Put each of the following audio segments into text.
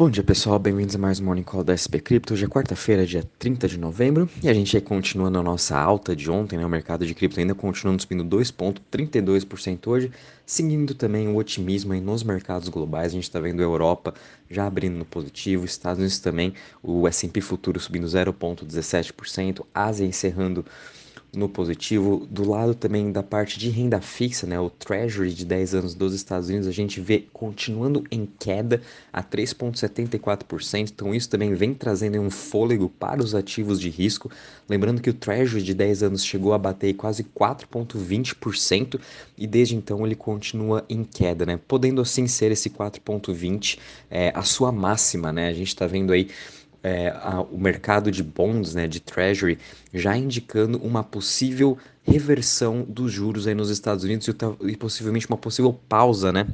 Bom dia pessoal, bem-vindos a mais um Morning Call da SP Crypto. Hoje é quarta-feira, dia 30 de novembro, e a gente aí continuando a nossa alta de ontem, né? O mercado de cripto ainda continuando subindo 2,32% hoje, seguindo também o otimismo aí nos mercados globais. A gente está vendo a Europa já abrindo no positivo, Estados Unidos também, o S&P futuro subindo 0,17%, Ásia encerrando no positivo. Do lado também da parte de renda fixa, né, o Treasury de 10 anos dos Estados Unidos, a gente vê continuando em queda a 3,74%. Então, isso também vem trazendo um fôlego para os ativos de risco. Lembrando que o Treasury de 10 anos chegou a bater quase 4,20% e desde então ele continua em queda, né, podendo assim ser esse 4,20% é, a sua máxima. Né? A gente está vendo aí é, a, o mercado de bonds, né, de treasury, já indicando uma possível reversão dos juros aí nos Estados Unidos e, e possivelmente uma possível pausa, né,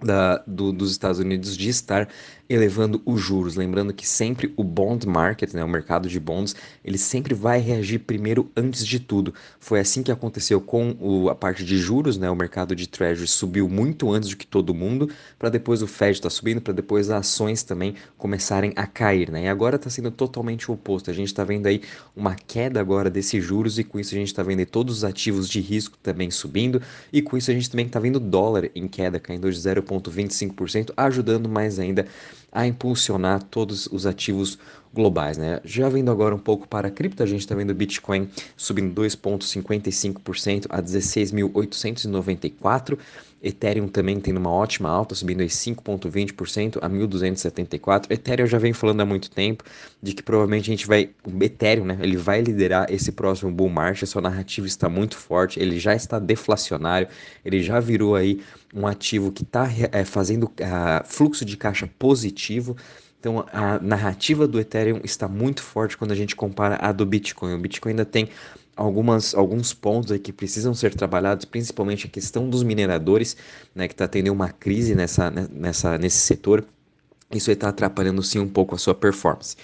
da, do, dos Estados Unidos de estar elevando os juros. Lembrando que sempre o bond market, né, o mercado de bonds, ele sempre vai reagir primeiro antes de tudo. Foi assim que aconteceu com o, a parte de juros, né, o mercado de treasury subiu muito antes do que todo mundo, para depois o Fed estar tá subindo, para depois as ações também começarem a cair. Né? E agora está sendo totalmente o oposto. A gente está vendo aí uma queda agora desses juros e com isso a gente está vendo todos os ativos de risco também subindo e com isso a gente também está vendo dólar em queda, caindo de 0,25%, ajudando mais ainda a impulsionar todos os ativos globais. Né? Já vendo agora um pouco para a cripto, a gente está vendo o Bitcoin subindo 2,55% a 16.894. Ethereum também tendo uma ótima alta, subindo aí 5,20% a 1.274. Ethereum já vem falando há muito tempo de que provavelmente a gente vai. O Ethereum, né? Ele vai liderar esse próximo bull market. Sua narrativa está muito forte, ele já está deflacionário, ele já virou aí um ativo que está é, fazendo uh, fluxo de caixa positivo. Então a narrativa do Ethereum está muito forte quando a gente compara a do Bitcoin. O Bitcoin ainda tem algumas, alguns pontos aí que precisam ser trabalhados, principalmente a questão dos mineradores, né, que está tendo uma crise nessa, nessa, nesse setor. Isso está atrapalhando sim um pouco a sua performance.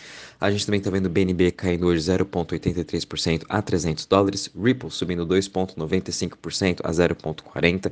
A gente também está vendo o BNB caindo hoje 0,83% a 300 dólares, Ripple subindo 2,95% a 0,40%,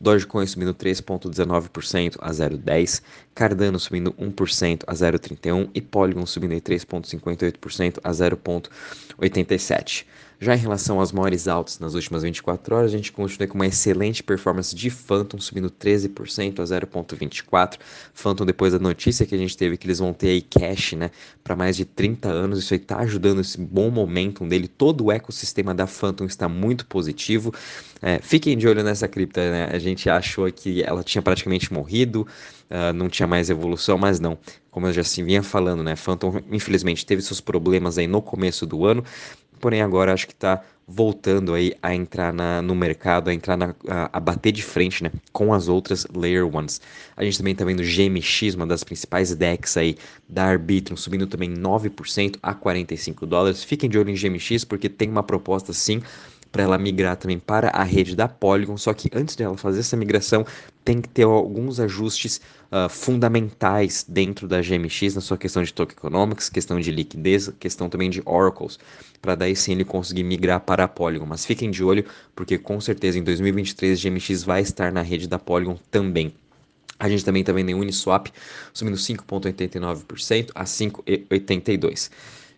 Dogecoin subindo 3,19% a 0,10%, Cardano subindo 1% a 0,31% e Polygon subindo 3,58% a 0,87%. Já em relação às maiores altas nas últimas 24 horas, a gente continua com uma excelente performance de Phantom, subindo 13% a 0,24. Phantom, depois da notícia que a gente teve que eles vão ter aí cash, né, para mais de 30 anos, isso aí tá ajudando esse bom momentum dele. Todo o ecossistema da Phantom está muito positivo. É, fiquem de olho nessa cripta, né? A gente achou que ela tinha praticamente morrido, uh, não tinha mais evolução, mas não. Como eu já assim vinha falando, né? Phantom, infelizmente, teve seus problemas aí no começo do ano, porém agora acho que está voltando aí a entrar na, no mercado, a entrar na, a, a, bater de frente, né, com as outras Layer Ones. A gente também está vendo GMX, uma das principais decks aí da Arbitrum, subindo também 9% a 45 dólares. Fiquem de olho em GMX porque tem uma proposta sim para ela migrar também para a rede da Polygon, só que antes dela fazer essa migração, tem que ter alguns ajustes uh, fundamentais dentro da GMX na sua questão de tokenomics, questão de liquidez, questão também de oracles, para daí sim ele conseguir migrar para a Polygon. Mas fiquem de olho, porque com certeza em 2023 a GMX vai estar na rede da Polygon também. A gente também está vendo em Uniswap subindo 5,89% a 5,82%.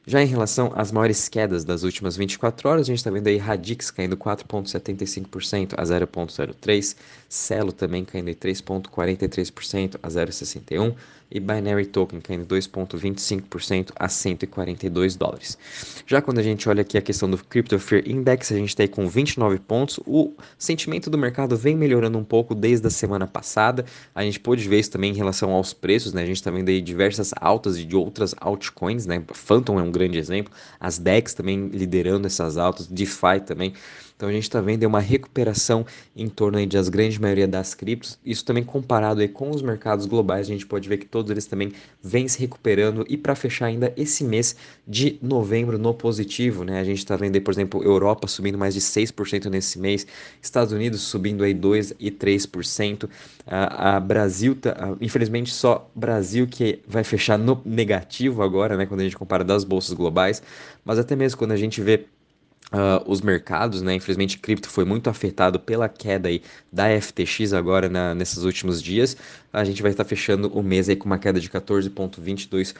Já em relação às maiores quedas das últimas 24 horas, a gente está vendo aí Radix caindo 4,75% a 0,03%, Celo também caindo 3,43% a 0,61% e Binary Token caindo 2,25% a 142 dólares. Já quando a gente olha aqui a questão do Crypto Fear Index, a gente está aí com 29 pontos. O sentimento do mercado vem melhorando um pouco desde a semana passada. A gente pôde ver isso também em relação aos preços, né? A gente está vendo aí diversas altas de outras altcoins, né? Phantom é um grande exemplo. As DEX também liderando essas altas, DeFi também. Então a gente está vendo uma recuperação em torno aí das grande maioria das criptos. Isso também comparado aí com os mercados globais, a gente pode ver que todos eles também vêm se recuperando e para fechar ainda esse mês de novembro no positivo, né? A gente está vendo aí, por exemplo, Europa subindo mais de 6% nesse mês, Estados Unidos subindo aí 2 e 3%, a, a Brasil tá, a, infelizmente só Brasil que vai fechar no negativo agora, né, quando a gente compara das bolsas globais, mas até mesmo quando a gente vê Uh, os mercados, né? Infelizmente, cripto foi muito afetado pela queda aí da FTX agora na, nesses últimos dias. A gente vai estar fechando o mês aí com uma queda de 14,22%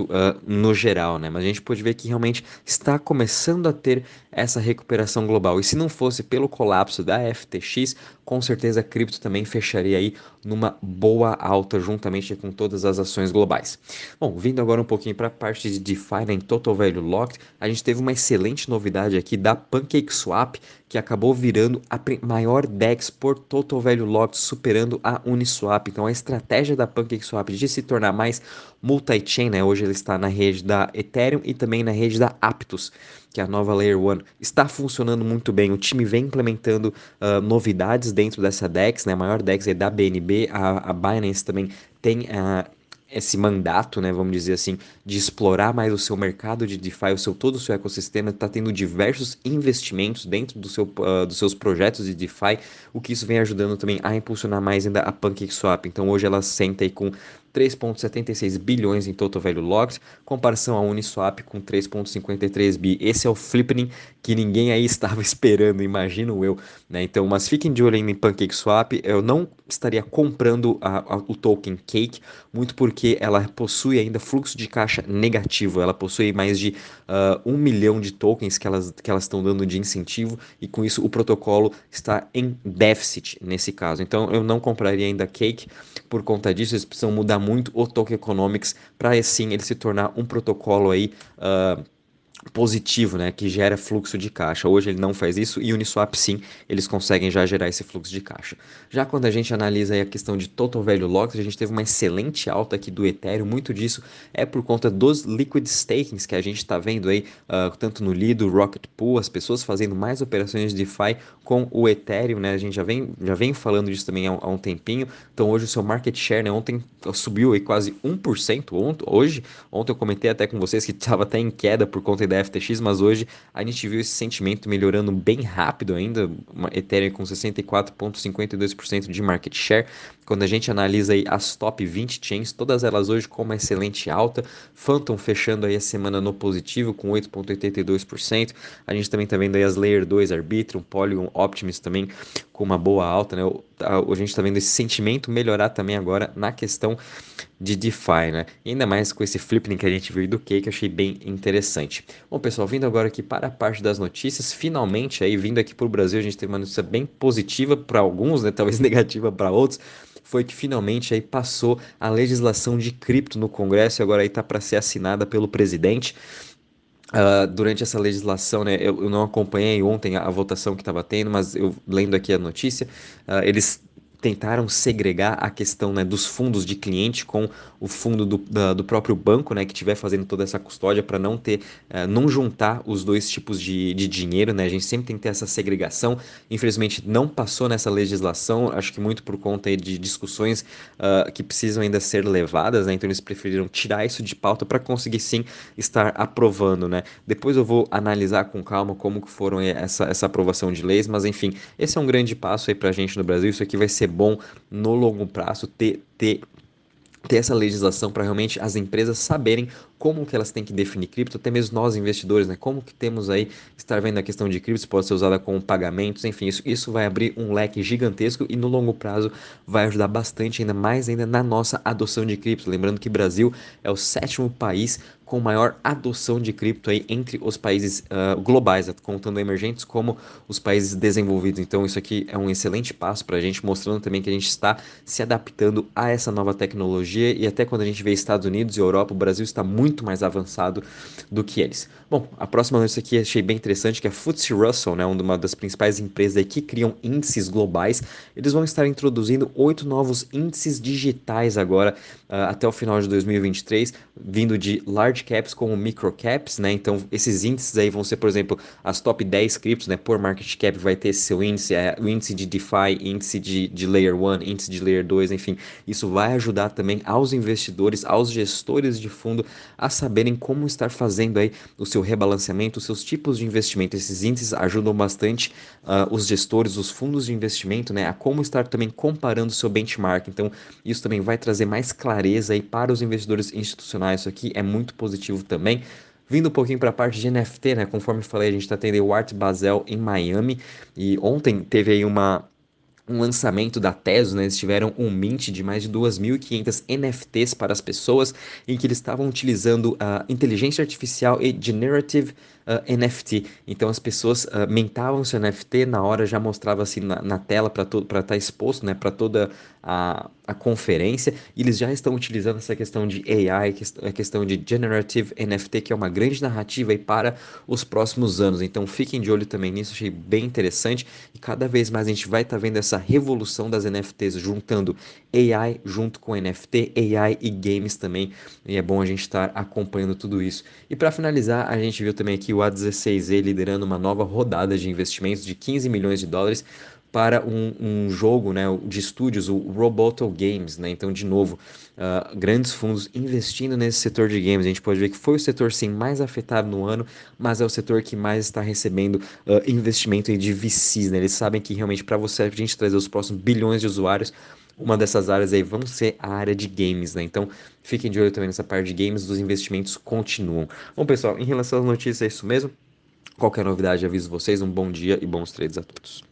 uh, no geral, né? Mas a gente pode ver que realmente está começando a ter essa recuperação global. E se não fosse pelo colapso da FTX, com certeza a cripto também fecharia aí numa boa alta juntamente com todas as ações globais. Bom, vindo agora um pouquinho para a parte de DeFi né, em Total Value Locked, a gente teve uma excelente novidade aqui da PancakeSwap, que acabou virando a maior DEX por Total Value Locked, superando a Uniswap. Então a estratégia da PancakeSwap de se tornar mais multi-chain, né, hoje ele está na rede da Ethereum e também na rede da Aptos que é a nova Layer 1, está funcionando muito bem. O time vem implementando uh, novidades dentro dessa DEX, né? A maior DEX é da BNB, a, a Binance também tem uh, esse mandato, né, vamos dizer assim, de explorar mais o seu mercado de DeFi, o seu todo o seu ecossistema, está tendo diversos investimentos dentro do seu, uh, dos seus projetos de DeFi, o que isso vem ajudando também a impulsionar mais ainda a PancakeSwap. Então hoje ela senta aí com 3,76 bilhões em total value locked, comparação a Uniswap com 3,53 bi. Esse é o flippening que ninguém aí estava esperando, imagino eu. Né? Então, mas fiquem de olho em PancakeSwap. Eu não estaria comprando a, a, o token Cake, muito porque ela possui ainda fluxo de caixa negativo. Ela possui mais de uh, um milhão de tokens que elas que elas estão dando de incentivo e com isso o protocolo está em déficit nesse caso. Então, eu não compraria ainda Cake por conta disso. Eles precisam mudar muito o Token Economics para assim ele se tornar um protocolo aí uh, positivo, né, que gera fluxo de caixa. Hoje ele não faz isso e Uniswap sim, eles conseguem já gerar esse fluxo de caixa. Já quando a gente analisa a questão de total value locked, a gente teve uma excelente alta aqui do Ethereum, muito disso é por conta dos liquid stakings que a gente está vendo aí, uh, tanto no Lido, Rocket Pool, as pessoas fazendo mais operações de DeFi com o Ethereum, né, a gente já vem, já vem falando disso também há, há um tempinho, então hoje o seu market share, né, ontem subiu aí quase 1%, ontem, hoje, ontem eu comentei até com vocês que estava até em queda por conta da FTX, mas hoje a gente viu esse sentimento melhorando bem rápido ainda, uma Ethereum com 64,52% de market share. Quando a gente analisa aí as top 20 chains, todas elas hoje com uma excelente alta, Phantom fechando aí a semana no positivo com 8,82%. A gente também está vendo aí as Layer 2, Arbitrum, Polygon, Optimus também com uma boa alta, né? A gente está vendo esse sentimento melhorar também agora na questão de DeFi, né? Ainda mais com esse flipping que a gente viu do Cake, achei bem interessante. Bom, pessoal, vindo agora aqui para a parte das notícias, finalmente aí vindo aqui para o Brasil, a gente teve uma notícia bem positiva para alguns, né? Talvez negativa para outros foi que finalmente aí passou a legislação de cripto no Congresso e agora aí está para ser assinada pelo presidente. Uh, durante essa legislação, né, eu, eu, não acompanhei ontem a, a votação que estava tendo, mas eu lendo aqui a notícia, uh, eles tentaram segregar a questão né, dos fundos de cliente com o fundo do, da, do próprio banco, né, que estiver fazendo toda essa custódia para não ter, uh, não juntar os dois tipos de, de dinheiro, né? A gente sempre tem que ter essa segregação. Infelizmente não passou nessa legislação, acho que muito por conta de discussões uh, que precisam ainda ser levadas, né? Então eles preferiram tirar isso de pauta para conseguir sim estar aprovando, né? Depois eu vou analisar com calma como que foram essa, essa aprovação de leis, mas enfim, esse é um grande passo aí para a gente no Brasil. Isso aqui vai ser bom no longo prazo ter, ter ter essa legislação para realmente as empresas saberem como que elas têm que definir cripto, até mesmo nós investidores, né? Como que temos aí, estar vendo a questão de cripto, pode ser usada como pagamentos, enfim, isso, isso vai abrir um leque gigantesco e no longo prazo vai ajudar bastante, ainda mais ainda na nossa adoção de cripto. Lembrando que Brasil é o sétimo país com maior adoção de cripto aí entre os países uh, globais, contando emergentes como os países desenvolvidos. Então isso aqui é um excelente passo para a gente, mostrando também que a gente está se adaptando a essa nova tecnologia e até quando a gente vê Estados Unidos e Europa, o Brasil está muito mais avançado do que eles. Bom, a próxima notícia aqui achei bem interessante, que é a FTSE Russell, né, uma das principais empresas que criam índices globais. Eles vão estar introduzindo oito novos índices digitais agora uh, até o final de 2023, vindo de large large caps como micro caps, né? Então esses índices aí vão ser, por exemplo, as top 10 criptos, né? Por market cap vai ter seu índice, é, o índice de DeFi, índice de, de Layer 1, índice de Layer 2, enfim. Isso vai ajudar também aos investidores, aos gestores de fundo a saberem como estar fazendo aí o seu rebalanceamento, os seus tipos de investimento. Esses índices ajudam bastante uh, os gestores, os fundos de investimento, né? A como estar também comparando o seu benchmark. Então isso também vai trazer mais clareza aí para os investidores institucionais. Isso aqui é muito positivo também. Vindo um pouquinho para a parte de NFT, né? Conforme falei, a gente está tendo o Art Basel em Miami e ontem teve aí uma um lançamento da Tesos, né? Eles tiveram um mint de mais de 2.500 NFTs para as pessoas, em que eles estavam utilizando a uh, inteligência artificial e generative uh, NFT. Então as pessoas uh, mentavam seu NFT, na hora já mostrava assim na, na tela para estar tá exposto, né? Para toda a, a conferência. E eles já estão utilizando essa questão de AI, a questão de generative NFT, que é uma grande narrativa aí para os próximos anos. Então fiquem de olho também nisso, achei bem interessante. E cada vez mais a gente vai estar tá vendo essa revolução das NFTs, juntando AI junto com NFT, AI e games também. E é bom a gente estar acompanhando tudo isso. E para finalizar, a gente viu também aqui o A16Z liderando uma nova rodada de investimentos de 15 milhões de dólares para um, um, jogo né, de estúdios, o Roboto Games. Né? Então, de novo, uh, grandes fundos investindo nesse setor de games. A gente pode ver que foi o setor sim mais afetado no ano, mas é o setor que mais está recebendo uh, investimento de VCs. Né? Eles sabem que realmente para você a gente trazer os próximos bilhões de usuários, uma dessas áreas aí vão ser a área de games, né? Então fiquem de olho também nessa parte de games, os investimentos continuam. Bom, pessoal, em relação às notícias, é isso mesmo. Qualquer novidade, aviso vocês. Um bom dia e bons trades a todos.